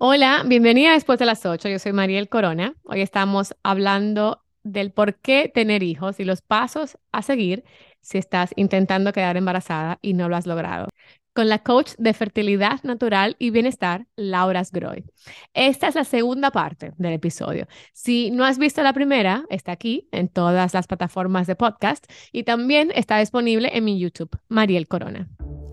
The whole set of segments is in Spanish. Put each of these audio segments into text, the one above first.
Hola, bienvenida después de las 8. Yo soy Mariel Corona. Hoy estamos hablando del por qué tener hijos y los pasos a seguir si estás intentando quedar embarazada y no lo has logrado. Con la coach de fertilidad natural y bienestar, Laura Sgroy. Esta es la segunda parte del episodio. Si no has visto la primera, está aquí en todas las plataformas de podcast y también está disponible en mi YouTube, Mariel Corona.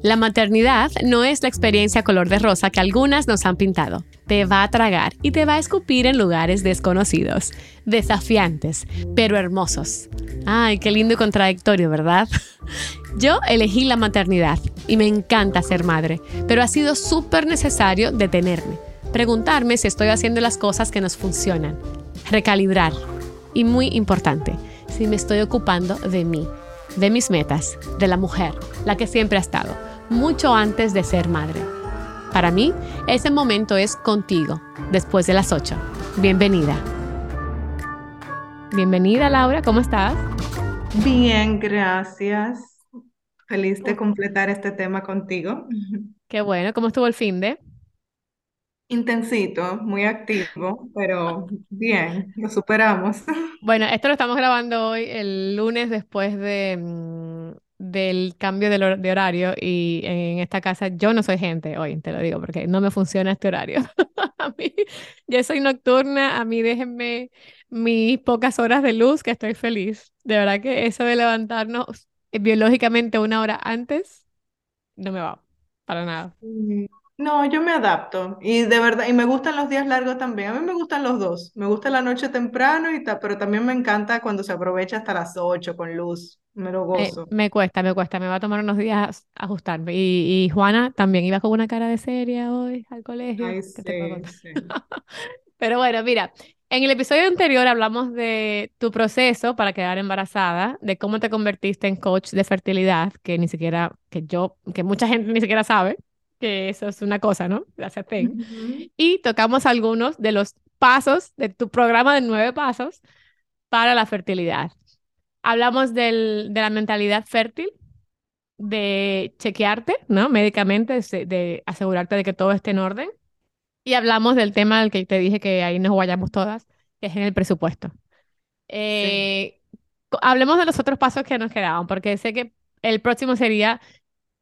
La maternidad no es la experiencia color de rosa que algunas nos han pintado. Te va a tragar y te va a escupir en lugares desconocidos, desafiantes, pero hermosos. Ay, qué lindo y contradictorio, ¿verdad? Yo elegí la maternidad y me encanta ser madre, pero ha sido súper necesario detenerme, preguntarme si estoy haciendo las cosas que nos funcionan, recalibrar y muy importante, si me estoy ocupando de mí, de mis metas, de la mujer, la que siempre ha estado mucho antes de ser madre. Para mí, ese momento es contigo, después de las 8. Bienvenida. Bienvenida, Laura, ¿cómo estás? Bien, gracias. Feliz de completar este tema contigo. Qué bueno, ¿cómo estuvo el fin de? Intensito, muy activo, pero bien, lo superamos. Bueno, esto lo estamos grabando hoy, el lunes después de, mm, del cambio de, horario y en esta casa yo no soy gente hoy, te lo digo, porque no me funciona este horario. a mí, yo soy nocturna, a mí déjenme mis pocas horas de luz que estoy feliz. De verdad que eso de levantarnos biológicamente una hora antes no me va para nada. Mm, no, yo me adapto y de verdad, y me gustan los días largos también. A mí me gustan los dos. Me gusta la noche temprano, y pero también me encanta cuando se aprovecha hasta las 8 con luz. Me lo gozo. me cuesta, me cuesta, me va a tomar unos días ajustarme. Y, y Juana también iba con una cara de seria hoy al colegio. Ay, sí, sí. Pero bueno, mira, en el episodio anterior hablamos de tu proceso para quedar embarazada, de cómo te convertiste en coach de fertilidad, que ni siquiera, que yo, que mucha gente ni siquiera sabe que eso es una cosa, ¿no? Gracias, Y tocamos algunos de los pasos de tu programa de nueve pasos para la fertilidad. Hablamos del, de la mentalidad fértil, de chequearte, ¿no? Médicamente, de, asegurarte de que todo esté en orden. Y hablamos del tema del que te dije que ahí nos vayamos todas, que es en el presupuesto. Eh, hablemos de los otros pasos que nos quedaban, porque sé que el próximo sería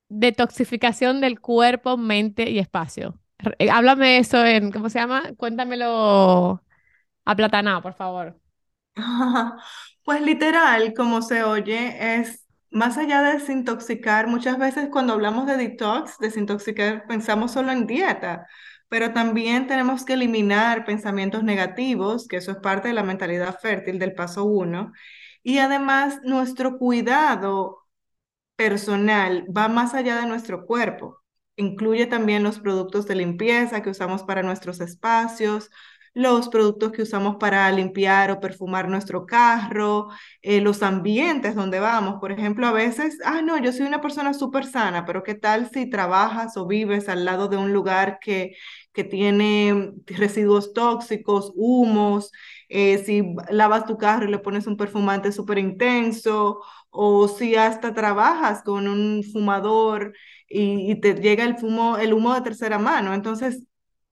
detoxificación del cuerpo, mente y espacio. Eh, háblame eso en, ¿cómo se llama? Cuéntamelo aplatanado, por favor. Pues literal, como se oye, es más allá de desintoxicar, muchas veces cuando hablamos de detox, desintoxicar, pensamos solo en dieta, pero también tenemos que eliminar pensamientos negativos, que eso es parte de la mentalidad fértil del paso uno, y además nuestro cuidado personal va más allá de nuestro cuerpo. Incluye también los productos de limpieza que usamos para nuestros espacios, los productos que usamos para limpiar o perfumar nuestro carro, eh, los ambientes donde vamos. Por ejemplo, a veces, ah, no, yo soy una persona súper sana, pero ¿qué tal si trabajas o vives al lado de un lugar que, que tiene residuos tóxicos, humos? Eh, si lavas tu carro y le pones un perfumante súper intenso, o si hasta trabajas con un fumador y, te llega el, fumo, el humo de tercera mano. Entonces,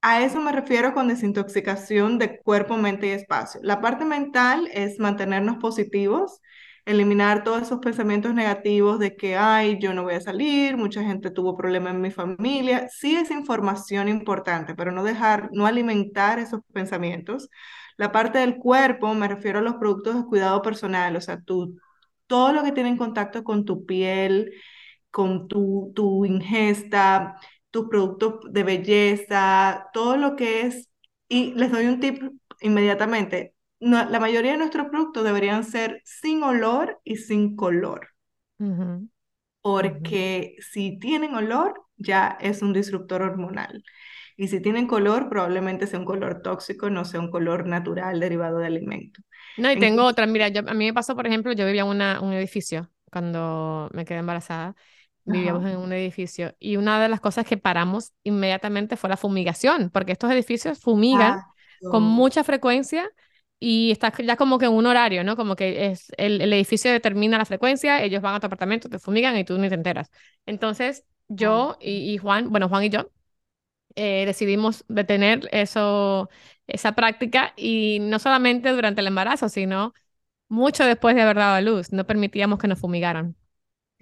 a eso me refiero con desintoxicación de cuerpo, mente y espacio. La parte mental es mantenernos positivos, eliminar todos esos pensamientos negativos de que, ay, yo no voy a salir, mucha gente tuvo problemas en mi familia. Sí es información importante, pero no dejar, no alimentar esos pensamientos. La parte del cuerpo, me refiero a los productos de cuidado personal, o sea, tú, todo lo que tiene en contacto con tu piel, con tu, tu ingesta, tus productos de belleza, todo lo que es, y les doy un tip inmediatamente, la mayoría de nuestros productos deberían ser sin olor y sin color, porque si tienen olor, ya es un disruptor hormonal. Y si tienen color, probablemente sea un color tóxico, no sea un color natural derivado de alimento. No, y tengo otra. Mira, a mí me pasó, por ejemplo, yo vivía en un edificio cuando me quedé embarazada vivíamos en un edificio y una de las cosas que paramos inmediatamente fue la fumigación, porque estos edificios fumigan con mucha frecuencia y está ya como que en un horario, ¿no? Como que es el, el, edificio determina la frecuencia, ellos van a tu apartamento, te fumigan y tú ni te enteras. Entonces, yo y, y Juan, bueno, Juan y yo, eh, decidimos detener eso, esa práctica y no solamente durante el embarazo, sino mucho después de haber dado a luz. No permitíamos que nos fumigaran.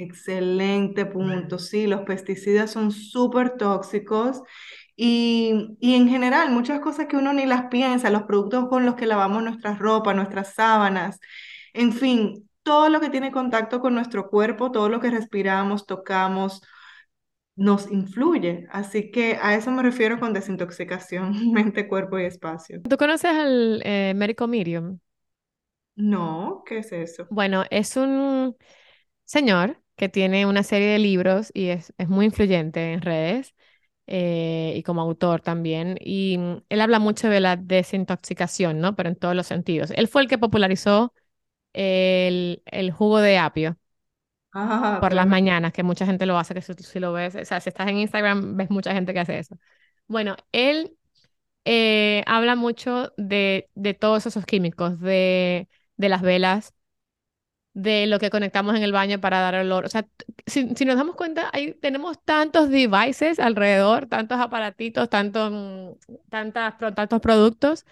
Excelente punto. Sí, los pesticidas son súper tóxicos y, y en general muchas cosas que uno ni las piensa, los productos con los que lavamos nuestras ropas, nuestras sábanas, en fin, todo lo que tiene contacto con nuestro cuerpo, todo lo que respiramos, tocamos, nos influye. Así que a eso me refiero con desintoxicación, mente, cuerpo y espacio. ¿Tú conoces al eh, médico Miriam? No, ¿qué es eso? Bueno, es un señor que tiene una serie de libros y es, es muy influyente en redes eh, y como autor también. Y mm, él habla mucho de la desintoxicación, ¿no? Pero en todos los sentidos. Él fue el que popularizó el, el jugo de apio Ah, por las mañanas, que mucha gente lo hace, que si, si lo ves, o sea, si estás en Instagram, ves mucha gente que hace eso. Bueno, él eh, habla mucho de, de todos esos químicos, de, de las velas de lo que conectamos en el baño para dar olor. O sea, si, si nos damos cuenta, ahí tenemos tantos devices alrededor, tantos aparatitos, tantos, mm, tantas, tantos productos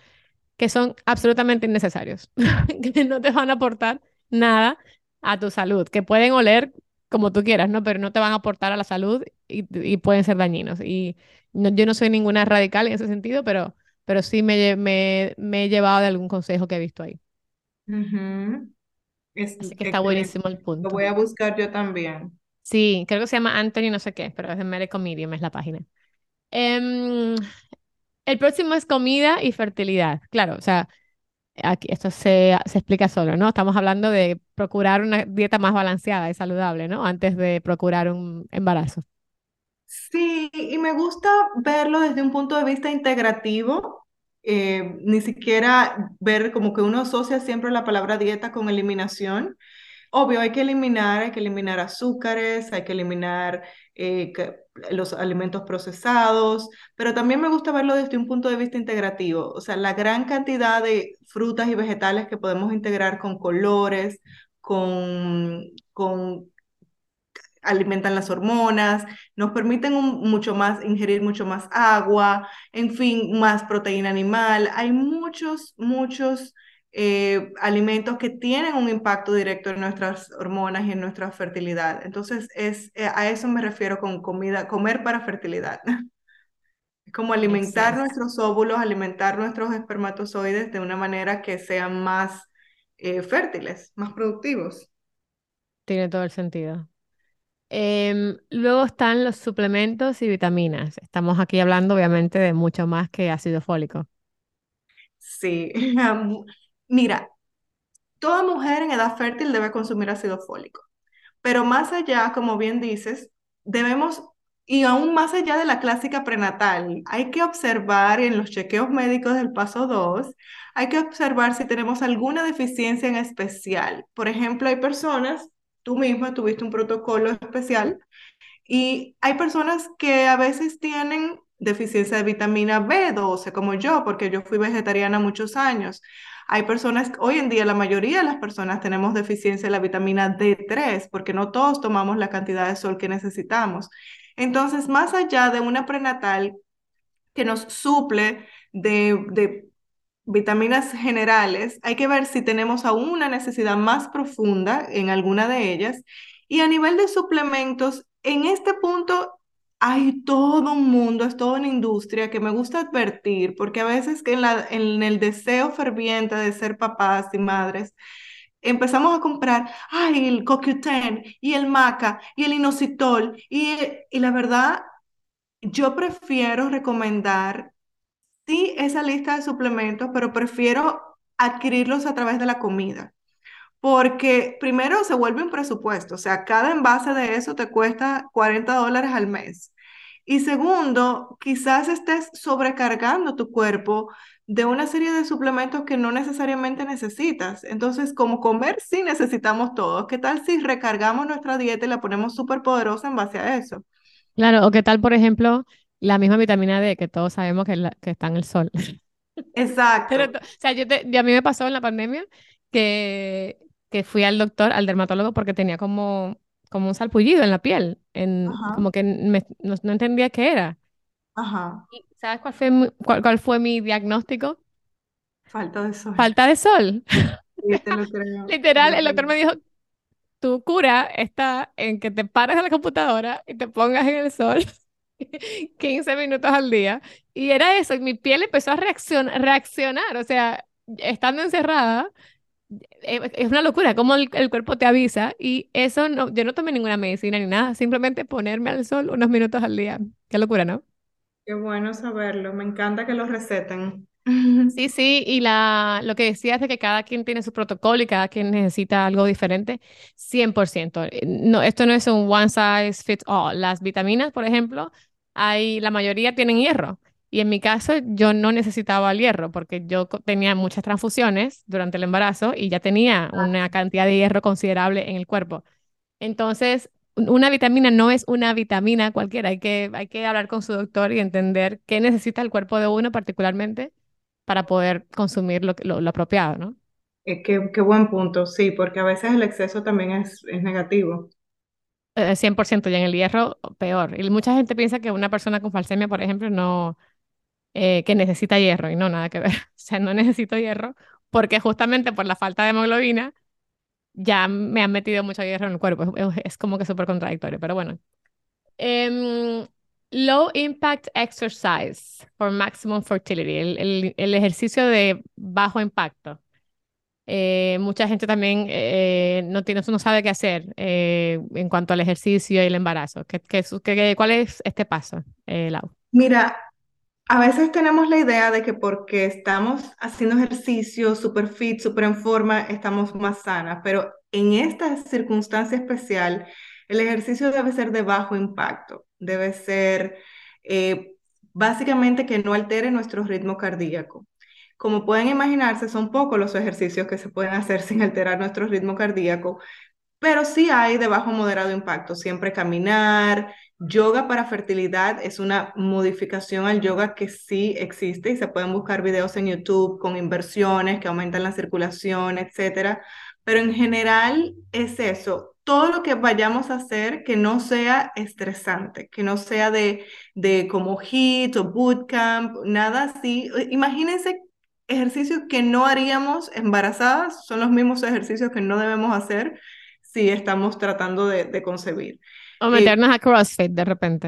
que son absolutamente innecesarios, que no te van a aportar nada a tu salud, que pueden oler como tú quieras, ¿no? Pero no te van a aportar a la salud y, y pueden ser dañinos. Y no- yo no soy ninguna radical en ese sentido, pero, pero sí me, me, me he llevado de algún consejo que he visto ahí. Ujú. Es Así que está buenísimo el Lo punto. voy a buscar yo también. Sí, creo que se llama Anthony no sé qué, pero es de Medical Medium, es la página. Em, el próximo es comida y fertilidad. Claro, o sea, aquí esto se, se explica solo, ¿no? Estamos hablando de procurar una dieta más balanceada y saludable, ¿no? Antes de procurar un embarazo. Sí, y me gusta verlo desde un punto de vista integrativo, eh, ni siquiera ver como que uno asocia siempre la palabra dieta con eliminación. Obvio, hay que eliminar, hay que eliminar azúcares, hay que eliminar eh, los alimentos procesados, pero también me gusta verlo desde un punto de vista integrativo, o sea, la gran cantidad de frutas y vegetales que podemos integrar con colores, con, con alimentan las hormonas, nos permiten un- mucho más, ingerir mucho más agua, en fin, más proteína animal. Hay muchos, muchos eh, alimentos que tienen un impacto directo en nuestras hormonas y en nuestra fertilidad. Entonces, es, eh, a eso me refiero con comida, comer para fertilidad. Es como alimentar nuestros óvulos, alimentar nuestros espermatozoides de una manera que sean más eh, fértiles, más productivos. Tiene todo el sentido. Em, luego están los suplementos y vitaminas. Estamos aquí hablando, obviamente, de mucho más que ácido fólico. Sí, mira, Toda mujer en edad fértil debe consumir ácido fólico, pero más allá, como bien dices, debemos, y aún más allá de la clásica prenatal, hay que observar en los chequeos médicos del paso 2, hay que observar si tenemos alguna deficiencia en especial. Por ejemplo, hay personas, tú misma tuviste un protocolo especial y hay personas que a veces tienen deficiencia de vitamina B12, como yo, porque yo fui vegetariana muchos años. Hay personas, hoy en día la mayoría de las personas tenemos deficiencia de la vitamina D3, porque no todos tomamos la cantidad de sol que necesitamos. Entonces, más allá de una prenatal que nos suple de, de vitaminas generales, hay que ver si tenemos aún una necesidad más profunda en alguna de ellas. Y a nivel de suplementos, en este punto hay todo un mundo, es toda una industria que me gusta advertir, porque a veces que en la, en el deseo ferviente de ser papás y madres, empezamos a comprar, ay, el CoQ10 y el maca y el inositol, y, y la verdad, yo prefiero recomendar Sí, esa lista de suplementos, pero prefiero adquirirlos a través de la comida, porque primero se vuelve un presupuesto, o sea, cada envase de eso te cuesta 40 dólares al mes. Y segundo, quizás estés sobrecargando tu cuerpo de una serie de suplementos que no necesariamente necesitas. Entonces, como comer sí necesitamos todos, ¿qué tal si recargamos nuestra dieta y la ponemos súper poderosa en base a eso? Claro, o qué tal, por ejemplo, la misma vitamina D que todos sabemos que, la- que está en el sol. Exacto. to- o sea, yo te- a mí me pasó en la pandemia que, que fui al doctor, al dermatólogo, porque tenía como, como un salpullido en la piel, en, Ajá. como que me- no, no entendía qué era. Ajá, ¿Y sabes cuál fue mi, cuál, cuál fue mi diagnóstico? falta de sol. Falta de sol. Sí, te lo creo, te Literal, el doctor me dijo, tu cura está en que te pares de la computadora y te pongas en el sol 15 minutos al día. Y era eso, mi piel empezó a reaccion- reaccionar, o sea, estando encerrada, eh, es una locura cómo el, el cuerpo te avisa y eso no, yo no tomé ninguna medicina ni nada, simplemente ponerme al sol unos minutos al día. Qué locura, ¿no? Qué bueno saberlo, me encanta que lo receten. Sí, sí, y la, lo que decías de que cada quien tiene su protocolo y cada quien necesita algo diferente, 100%. Eh, No, esto no es un one size fits all. Las vitaminas, por ejemplo, hay, la mayoría tienen hierro. Y en mi caso, yo no necesitaba el hierro porque yo tenía muchas transfusiones durante el embarazo y ya tenía una cantidad de hierro considerable en el cuerpo. Entonces, un- una vitamina no es una vitamina cualquiera. Hay que, hay que hablar con su doctor y entender qué necesita el cuerpo de uno particularmente para poder consumir lo, lo, lo apropiado, ¿no? Eh, qué, qué buen punto, sí, porque a veces el exceso también es, es negativo. Eh, 100% y en el hierro peor. Y mucha gente piensa que una persona con falsemia, por ejemplo, no, eh, que necesita hierro y no, nada que ver. O sea, no necesito hierro porque justamente por la falta de hemoglobina ya me han metido mucho hierro en el cuerpo. Es, es- como que súper contradictorio, pero bueno. Em, low impact exercise for maximum fertility, el, el- el ejercicio de bajo impacto. Eh, mucha gente también eh, no tiene, no sabe qué hacer eh, en cuanto al ejercicio y el embarazo. ¿Qué, qué, qué- cuál es este paso, eh, Lau? Mira, A veces tenemos la idea de que porque estamos haciendo ejercicio súper fit, súper en forma, estamos más sanas, pero en esta circunstancia especial, el ejercicio debe ser de bajo impacto, debe ser eh, básicamente que no altere nuestro ritmo cardíaco. Como pueden imaginarse, son pocos los ejercicios que se pueden hacer sin alterar nuestro ritmo cardíaco, pero sí hay de bajo moderado impacto, siempre caminar. Yoga para fertilidad es una modificación al yoga que sí existe y se pueden buscar videos en YouTube con inversiones que aumentan la circulación, etcétera. Pero en general es eso, todo lo que vayamos a hacer que no sea estresante, que no sea de, de como HIIT o bootcamp, nada así. Imagínense ejercicios que no haríamos embarazadas, son los mismos ejercicios que no debemos hacer si estamos tratando de, de concebir. O Eh, meternos a CrossFit de repente.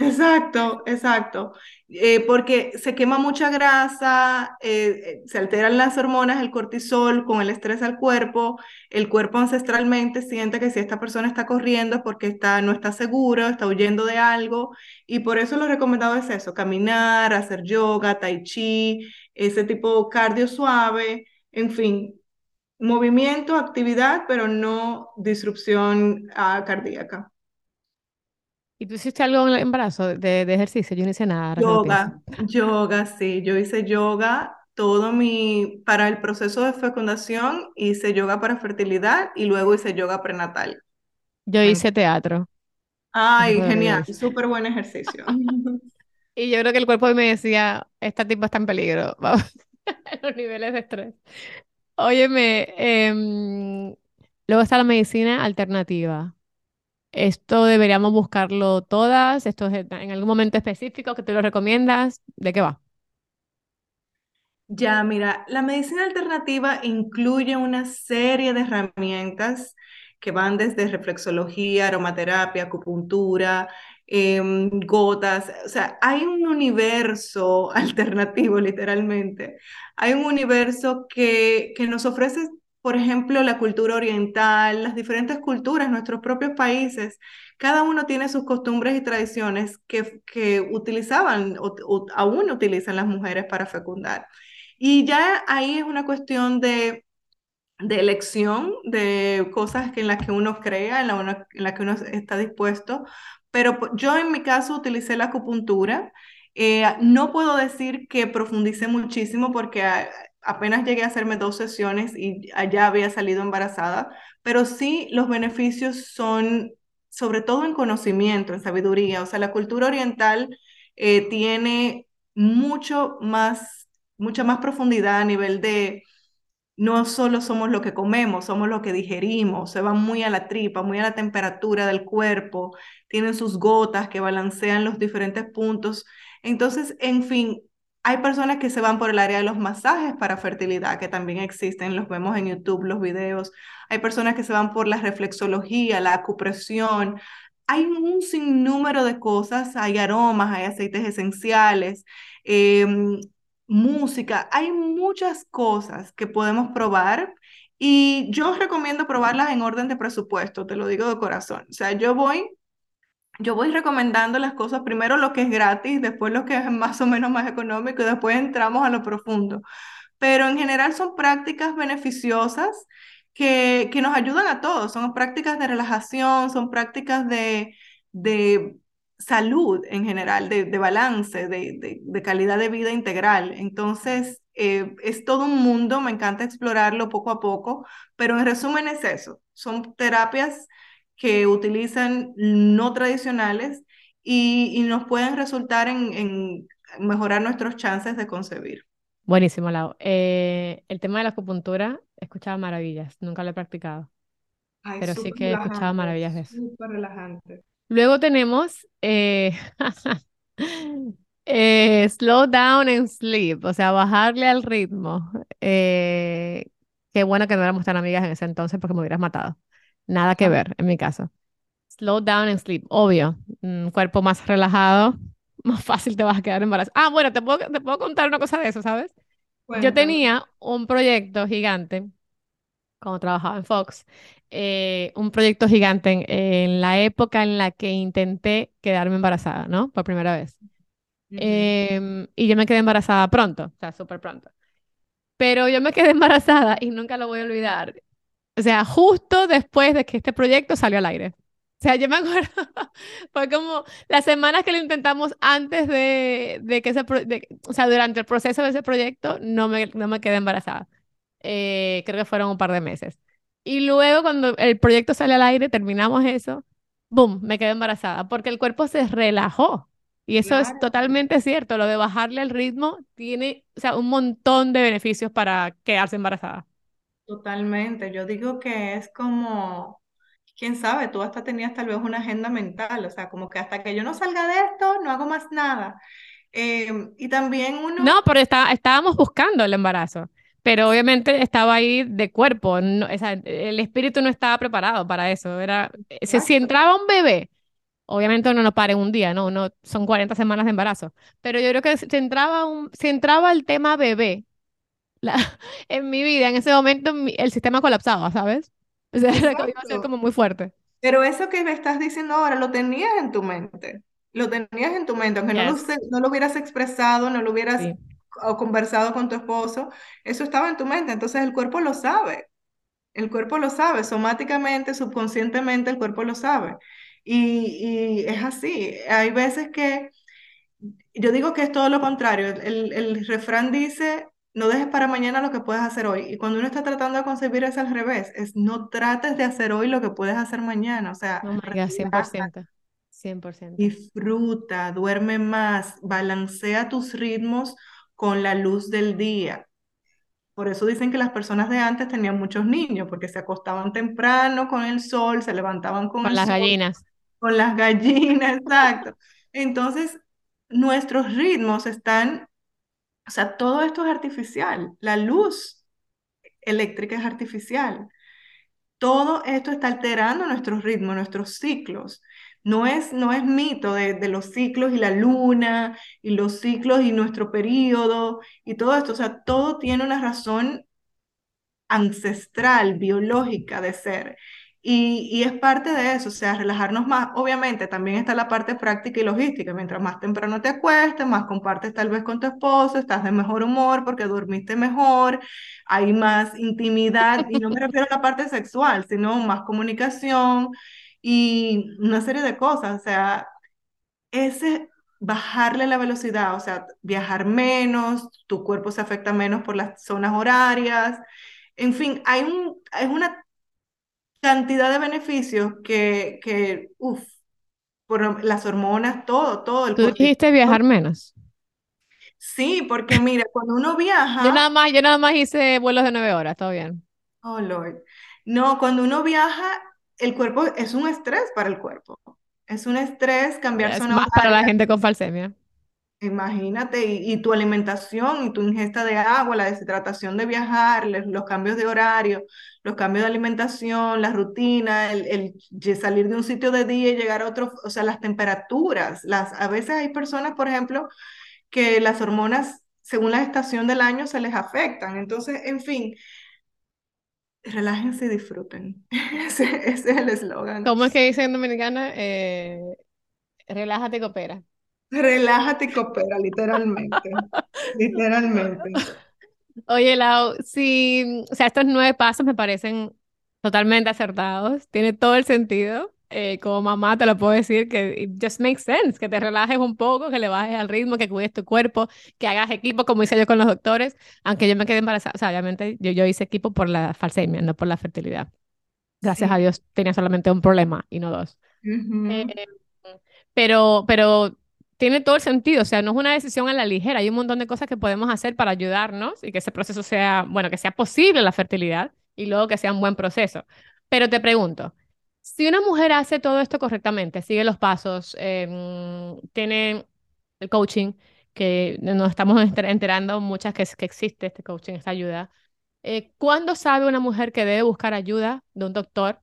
Exacto, exacto. Eh, porque se quema mucha grasa, eh, eh, se alteran las hormonas, el cortisol con el estrés al cuerpo. El cuerpo ancestralmente siente que si esta persona está corriendo es porque está, no está seguro, está huyendo de algo. Y por eso lo recomendado es eso, caminar, hacer yoga, tai chi, ese tipo cardio suave, en fin, movimiento, actividad, pero no disrupción ah, cardíaca. ¿Y tú hiciste algo en el embarazo de, de ejercicio? Yo no hice nada. Yoga, yoga, sí, yo hice yoga todo mi, para el proceso de fecundación, hice yoga para fertilidad y luego hice yoga prenatal. Yo hice teatro. Ay, genial, súper buen ejercicio. Y yo creo que el cuerpo me decía, esta tipa está en peligro, vamos, los niveles de estrés. Óyeme, em, luego está la medicina alternativa. Esto deberíamos buscarlo todas, esto es en algún momento específico que tú lo recomiendas, ¿de qué va? Ya, mira, la medicina alternativa incluye una serie de herramientas que van desde reflexología, aromaterapia, acupuntura, em, gotas, o sea, hay un universo alternativo, literalmente. Hay un universo que, que nos ofrece, por ejemplo, la cultura oriental, las diferentes culturas, nuestros propios países. Cada uno tiene sus costumbres y tradiciones que, que utilizaban o o aún utilizan las mujeres para fecundar. Y ya ahí es una cuestión de, de elección, de cosas que en las que uno crea, en la, uno- en la que uno está dispuesto. Pero yo en mi caso utilicé la acupuntura. Eh, no puedo decir que profundicé muchísimo porque a- apenas llegué a hacerme dos sesiones y allá había salido embarazada, pero sí los beneficios son sobre todo en conocimiento, en sabiduría. O sea, la cultura oriental eh, tiene mucho más mucha más profundidad a nivel de no solo somos lo que comemos, somos lo que digerimos, se van muy a la tripa, muy a la temperatura del cuerpo, tienen sus gotas que balancean los diferentes puntos Entonces, en fin, hay personas que se van por el área de los masajes para fertilidad, que también existen, los vemos en YouTube, los videos. Hay personas que se van por la reflexología, la acupresión. Hay un sinnúmero de cosas, hay aromas, hay aceites esenciales, em, música, hay muchas cosas que podemos probar y yo recomiendo probarlas en orden de presupuesto, te lo digo de corazón. O sea, yo voy yo voy recomendando las cosas, primero lo que es gratis, después lo que es más o menos más económico y después entramos a lo profundo. Pero en general son prácticas beneficiosas que, que nos ayudan a todos, son prácticas de relajación, son prácticas de, de salud en general, de, de balance, de, de, de, calidad de vida integral. Entonces, eh, es todo un mundo, me encanta explorarlo poco a poco, pero en resumen es eso, son terapias que utilizan no tradicionales y, y nos pueden resultar en, en, mejorar nuestros chances de concebir. Buenísimo, Lau. Eh, el tema de la acupuntura, he escuchado maravillas, nunca lo he practicado, Ay, pero sí que he escuchado maravillas de eso. Súper relajante. Luego tenemos eh, eh, slow down and sleep, o sea, bajarle al ritmo. Eh, qué bueno que no éramos tan amigas en ese entonces porque me hubieras matado. Nada que ver en mi caso. Slow down and sleep, obvio. Un cuerpo más relajado, más fácil te vas a quedar embarazada. Ah, bueno, te puedo, te puedo contar una cosa de eso, ¿sabes? Yo tenía un proyecto gigante cuando trabajaba en Fox, eh, un proyecto gigante en, en, la época en la que intenté quedarme embarazada, ¿no? Por primera vez. Uh -huh. eh, y yo me quedé embarazada pronto, o sea, súper pronto. Pero yo me quedé embarazada y nunca lo voy a olvidar. O sea, justo después de que este proyecto salió al aire. O sea, yo me acuerdo, fue como las semanas que lo intentamos antes de, de que ese, de, o sea, durante el proceso de ese proyecto, no me, no me quedé embarazada. Eh, creo que fueron un par de meses. Y luego cuando el proyecto sale al aire, terminamos eso, boom, me quedé embarazada, porque el cuerpo se relajó. Y eso claro. es totalmente cierto, lo de bajarle el ritmo tiene, o sea, un montón de beneficios para quedarse embarazada. Totalmente, yo digo que es como, quién sabe, tú hasta tenías tal vez una agenda mental, o sea, como que hasta que yo no salga de esto, no hago más nada. Eh, y también uno... No, pero está, estábamos buscando el embarazo, pero obviamente estaba ahí de cuerpo, no, o sea, el espíritu no estaba preparado para eso, era, si, si entraba un bebé, obviamente uno no para en un día, ¿no? Uno, son 40 semanas de embarazo, pero yo creo que si entraba, un, si entraba el tema bebé, la, en mi vida, en ese momento, el sistema colapsaba, ¿sabes? O sea, Exacto. iba a ser como muy fuerte. Pero eso que me estás diciendo ahora, lo tenías en tu mente. Lo tenías en tu mente, aunque yes. no, lo, no, lo, hubieras expresado, no lo hubieras sí. conversado con tu esposo, eso estaba en tu mente. Entonces el cuerpo lo sabe. El cuerpo lo sabe, somáticamente, subconscientemente, el cuerpo lo sabe. Y, y es así. Hay veces que yo digo que es todo lo contrario. El, el refrán dice, no dejes para mañana lo que puedes hacer hoy. Y cuando uno está tratando de concebir es al revés, es no trates de hacer hoy lo que puedes hacer mañana. O sea, oh God, 100%. 100%. Disfruta, duerme más, balancea tus ritmos con la luz del día. Por eso dicen que las personas de antes tenían muchos niños, porque se acostaban temprano con el sol, se levantaban con, con el las sol, gallinas. Con las gallinas, exacto. Entonces, nuestros ritmos están o sea, todo esto es artificial. La luz eléctrica es artificial. Todo esto está alterando nuestros ritmos, nuestros ciclos. No es, no es mito de, de, los ciclos y la luna y los ciclos y nuestro periodo y todo esto. O sea, todo tiene una razón ancestral, biológica de ser. Y, y, es parte de eso, o sea, relajarnos más. Obviamente también está la parte práctica y logística. Mientras más temprano te acuestes, más compartes tal vez con tu esposo, estás de mejor humor porque dormiste mejor, hay más intimidad, y no me refiero a la parte sexual, sino más comunicación y una serie de cosas. O sea, ese bajarle la velocidad, o sea, viajar menos, tu cuerpo se afecta menos por las zonas horarias. En fin, hay un, es una cantidad de beneficios que, que uff, por las hormonas, todo, todo. El ¿Tú dijiste viajar menos? Sí, porque mira, cuando uno viaja... Yo nada más, yo nada más hice vuelos de nueve horas, todo bien. Oh, Lord. No, cuando uno viaja, el cuerpo es un estrés para el cuerpo. Es un estrés cambiar es zona más para la gente con falsemia. Imagínate, y, tu alimentación y tu ingesta de agua, la deshidratación de viajar, los cambios de horario, los cambios de alimentación, la rutina, el, salir de un sitio de día y llegar a otro, o sea, las temperaturas. Las, a veces hay personas, por ejemplo, que las hormonas, según la estación del año, se les afectan. Entonces, en fin, relájense y disfruten. Ese, ese es el eslogan. ¿Cómo es que dicen en Dominicana? Eh, relájate y coopera. Relájate y coopera, literalmente. Literalmente. Oye, Lau, sí, o sea, estos nueve pasos me parecen totalmente acertados, tiene todo el sentido. Eh, como mamá te lo puedo decir que it just makes sense, que te relajes un poco, que le bajes al ritmo, que cuides tu cuerpo, que hagas equipo, como hice yo con los doctores, aunque yo me quedé embarazada, o sea, obviamente yo, yo hice equipo por la falsemia, no por la fertilidad. Gracias a. Dios tenía solamente un problema y no dos. Eh, pero, pero tiene todo el sentido, o sea, no es una decisión a la ligera, hay un montón de cosas que podemos hacer para ayudarnos y que ese proceso sea, bueno, que sea posible la fertilidad y luego que sea un buen proceso. Pero te pregunto, si una mujer hace todo esto correctamente, sigue los pasos, em, tiene el coaching, que nos estamos enter- enterando muchas que, que existe este coaching, esta ayuda, eh, ¿cuándo sabe una mujer que debe buscar ayuda de un doctor?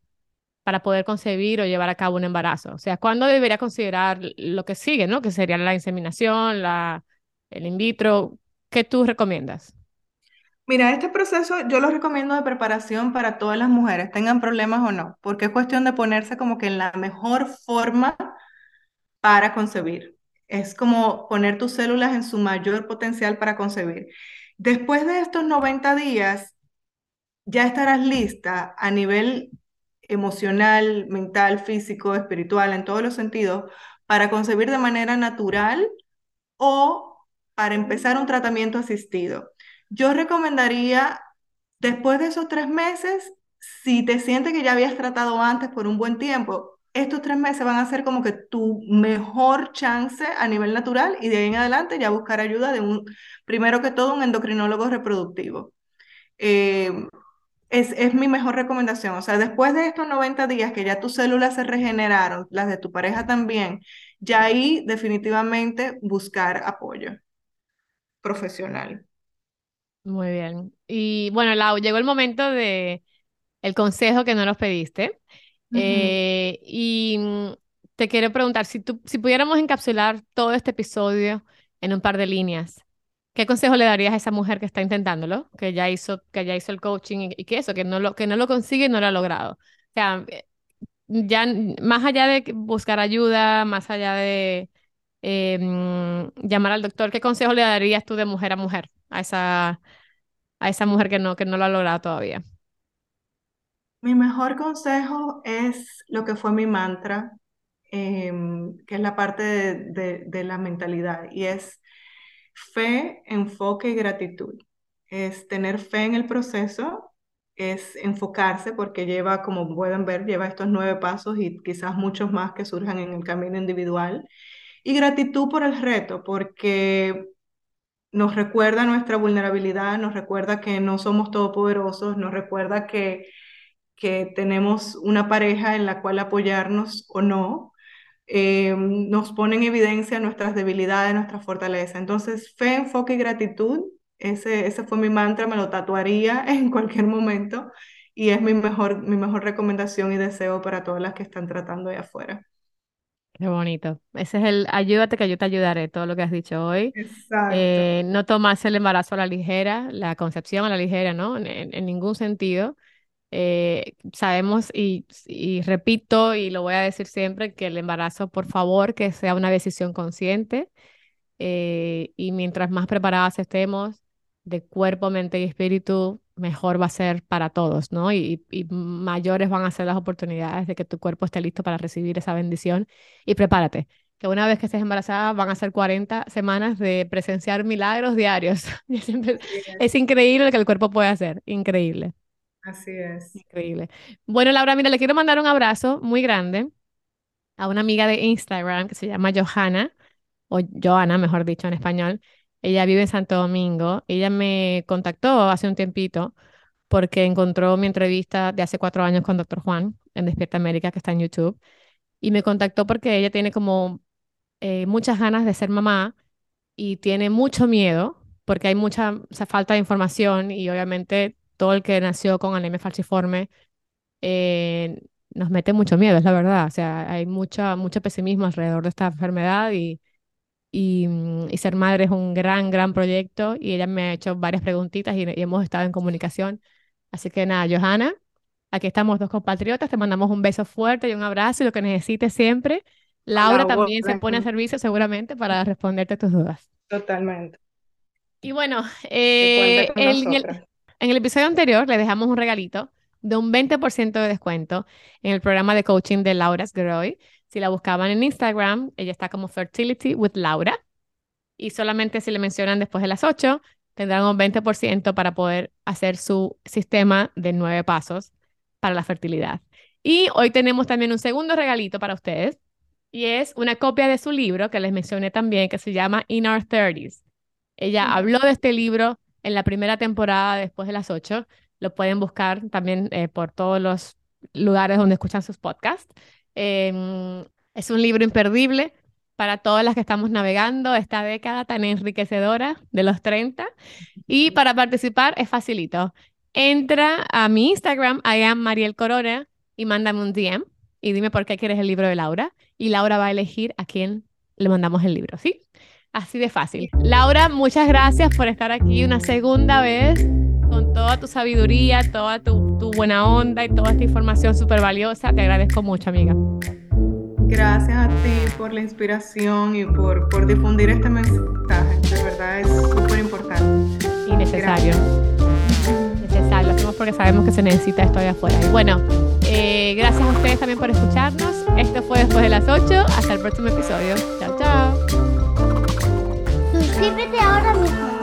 Para poder concebir o llevar a cabo un embarazo. O sea, ¿cuándo debería considerar lo que sigue, ¿no? Que sería la inseminación, la, el in vitro. ¿Qué tú recomiendas? Mira, este proceso yo lo recomiendo de preparación para todas las mujeres, tengan problemas o no, porque es cuestión de ponerse como que en la mejor forma para concebir. Es como poner tus células en su mayor potencial para concebir. Después de estos 90 días, ya estarás lista a nivel emocional, mental, físico, espiritual, en todos los sentidos, para concebir de manera natural o para empezar un tratamiento asistido. Yo recomendaría, después de esos tres meses, si te sientes que ya habías tratado antes por un buen tiempo, estos tres meses van a ser como que tu mejor chance a nivel natural y de ahí en adelante ya buscar ayuda de un, primero que todo, un endocrinólogo reproductivo. Eh, es, es mi mejor recomendación. O sea, después de estos 90 días que ya tus células se regeneraron, las de tu pareja también, ya ahí definitivamente buscar apoyo profesional. Muy bien. Y bueno, Lau, llegó el momento de el consejo que no nos pediste. Eh, y mm, te quiero preguntar, si tú, si pudiéramos encapsular todo este episodio en un par de líneas, ¿qué consejo le darías a esa mujer que está intentándolo, que ya hizo, que ya hizo el coaching y, que eso, que no lo, que no lo consigue y no lo ha logrado? O sea, eh, ya más allá de buscar ayuda, más allá de mm, llamar al doctor, ¿qué consejo le darías tú de mujer a mujer a esa, a esa mujer que no, que no lo ha logrado todavía? Mi mejor consejo es lo que fue mi mantra, em, que es la parte de, de- de la mentalidad, y es fe, enfoque y gratitud. Es tener fe en el proceso, es enfocarse, porque lleva, como pueden ver, lleva estos nueve pasos y quizás muchos más que surjan en el camino individual. Y gratitud por el reto, porque nos recuerda nuestra vulnerabilidad, nos recuerda que no somos todopoderosos, nos recuerda que que tenemos una pareja en la cual apoyarnos o no, eh, nos pone en evidencia nuestras debilidades, nuestra fortaleza. Entonces, fe, enfoque y gratitud, ese, ese fue mi mantra, me lo tatuaría en cualquier momento y es mi mejor, mi mejor recomendación y deseo para todas las que están tratando de afuera. Qué bonito. Ese es el ayúdate que yo te ayudaré, todo lo que has dicho hoy. Exacto. Eh, no tomarse el embarazo a la ligera, la concepción a la ligera, ¿no? En- en ningún sentido. Eh, sabemos y, y repito y lo voy a decir siempre que el embarazo, por favor, que sea una decisión consciente eh, y mientras más preparadas estemos de cuerpo, mente y espíritu, mejor va a ser para todos, ¿no? Y, y mayores van a ser las oportunidades de que tu cuerpo esté listo para recibir esa bendición. Y prepárate, que una vez que estés embarazada van a ser 40 semanas de presenciar milagros diarios. Es, increíble lo que el cuerpo puede hacer, increíble, así es. increíble. Bueno, Laura, mira, le quiero mandar un abrazo muy grande a una amiga de Instagram que se llama Johanna o Joana, mejor dicho en español. Ella vive en Santo Domingo. Ella me contactó hace un tiempito porque encontró mi entrevista de hace cuatro años con Doctor Juan en Despierta América, que está en YouTube. Y me contactó porque ella tiene como eh, muchas ganas de ser mamá y tiene mucho miedo porque hay mucha o sea, falta de información y obviamente todo el que nació con anemia falciforme eh, nos mete mucho miedo, es la verdad. O sea, hay mucha, mucho pesimismo alrededor de esta enfermedad y, y, mm, y ser madre es un gran, gran proyecto y ella me ha hecho varias preguntitas y, y hemos estado en comunicación. Así que nada, Johanna, aquí estamos dos compatriotas, te mandamos un beso fuerte y un abrazo y lo que necesites siempre. Laura La también se pone a servicio seguramente para responderte tus dudas. totalmente. Y bueno, eh, el-. En el episodio anterior le dejamos un regalito de un 20% de descuento en el programa de coaching de Laura Sgroy. Si la buscaban en Instagram, ella está como Fertility with Laura. Y solamente si le mencionan después de las 8, tendrán un 20% para poder hacer su sistema de nueve pasos para la fertilidad. Y hoy tenemos también un segundo regalito para ustedes. Y es una copia de su libro que les mencioné también, que se llama In Our 30s. Ella habló de este libro en la primera temporada después de las 8. Lo pueden buscar también eh, por todos los lugares donde escuchan sus podcasts. Em, es un libro imperdible para todas las que estamos navegando esta década tan enriquecedora de los 30. Y para participar es facilito. Entra a mi Instagram, I am Mariel Corona, y mándame un DM y dime por qué quieres el libro de Laura. Y Laura va a elegir a quién le mandamos el libro, ¿sí? Así de fácil. Laura, muchas gracias por estar aquí una segunda vez con toda tu sabiduría, toda tu, tu buena onda y toda esta información súper valiosa. Te agradezco mucho, amiga. Gracias a ti por la inspiración y por, por difundir este mensaje. De verdad es súper importante. Y necesario. Necesario. Lo hacemos porque sabemos que se necesita esto allá afuera. Y bueno, eh, gracias a ustedes también por escucharnos. Esto fue después de las 8. Hasta el próximo episodio. Chao, chao. Suscríbete ahora mismo.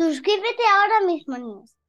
Suscríbete ahora mismo, niños.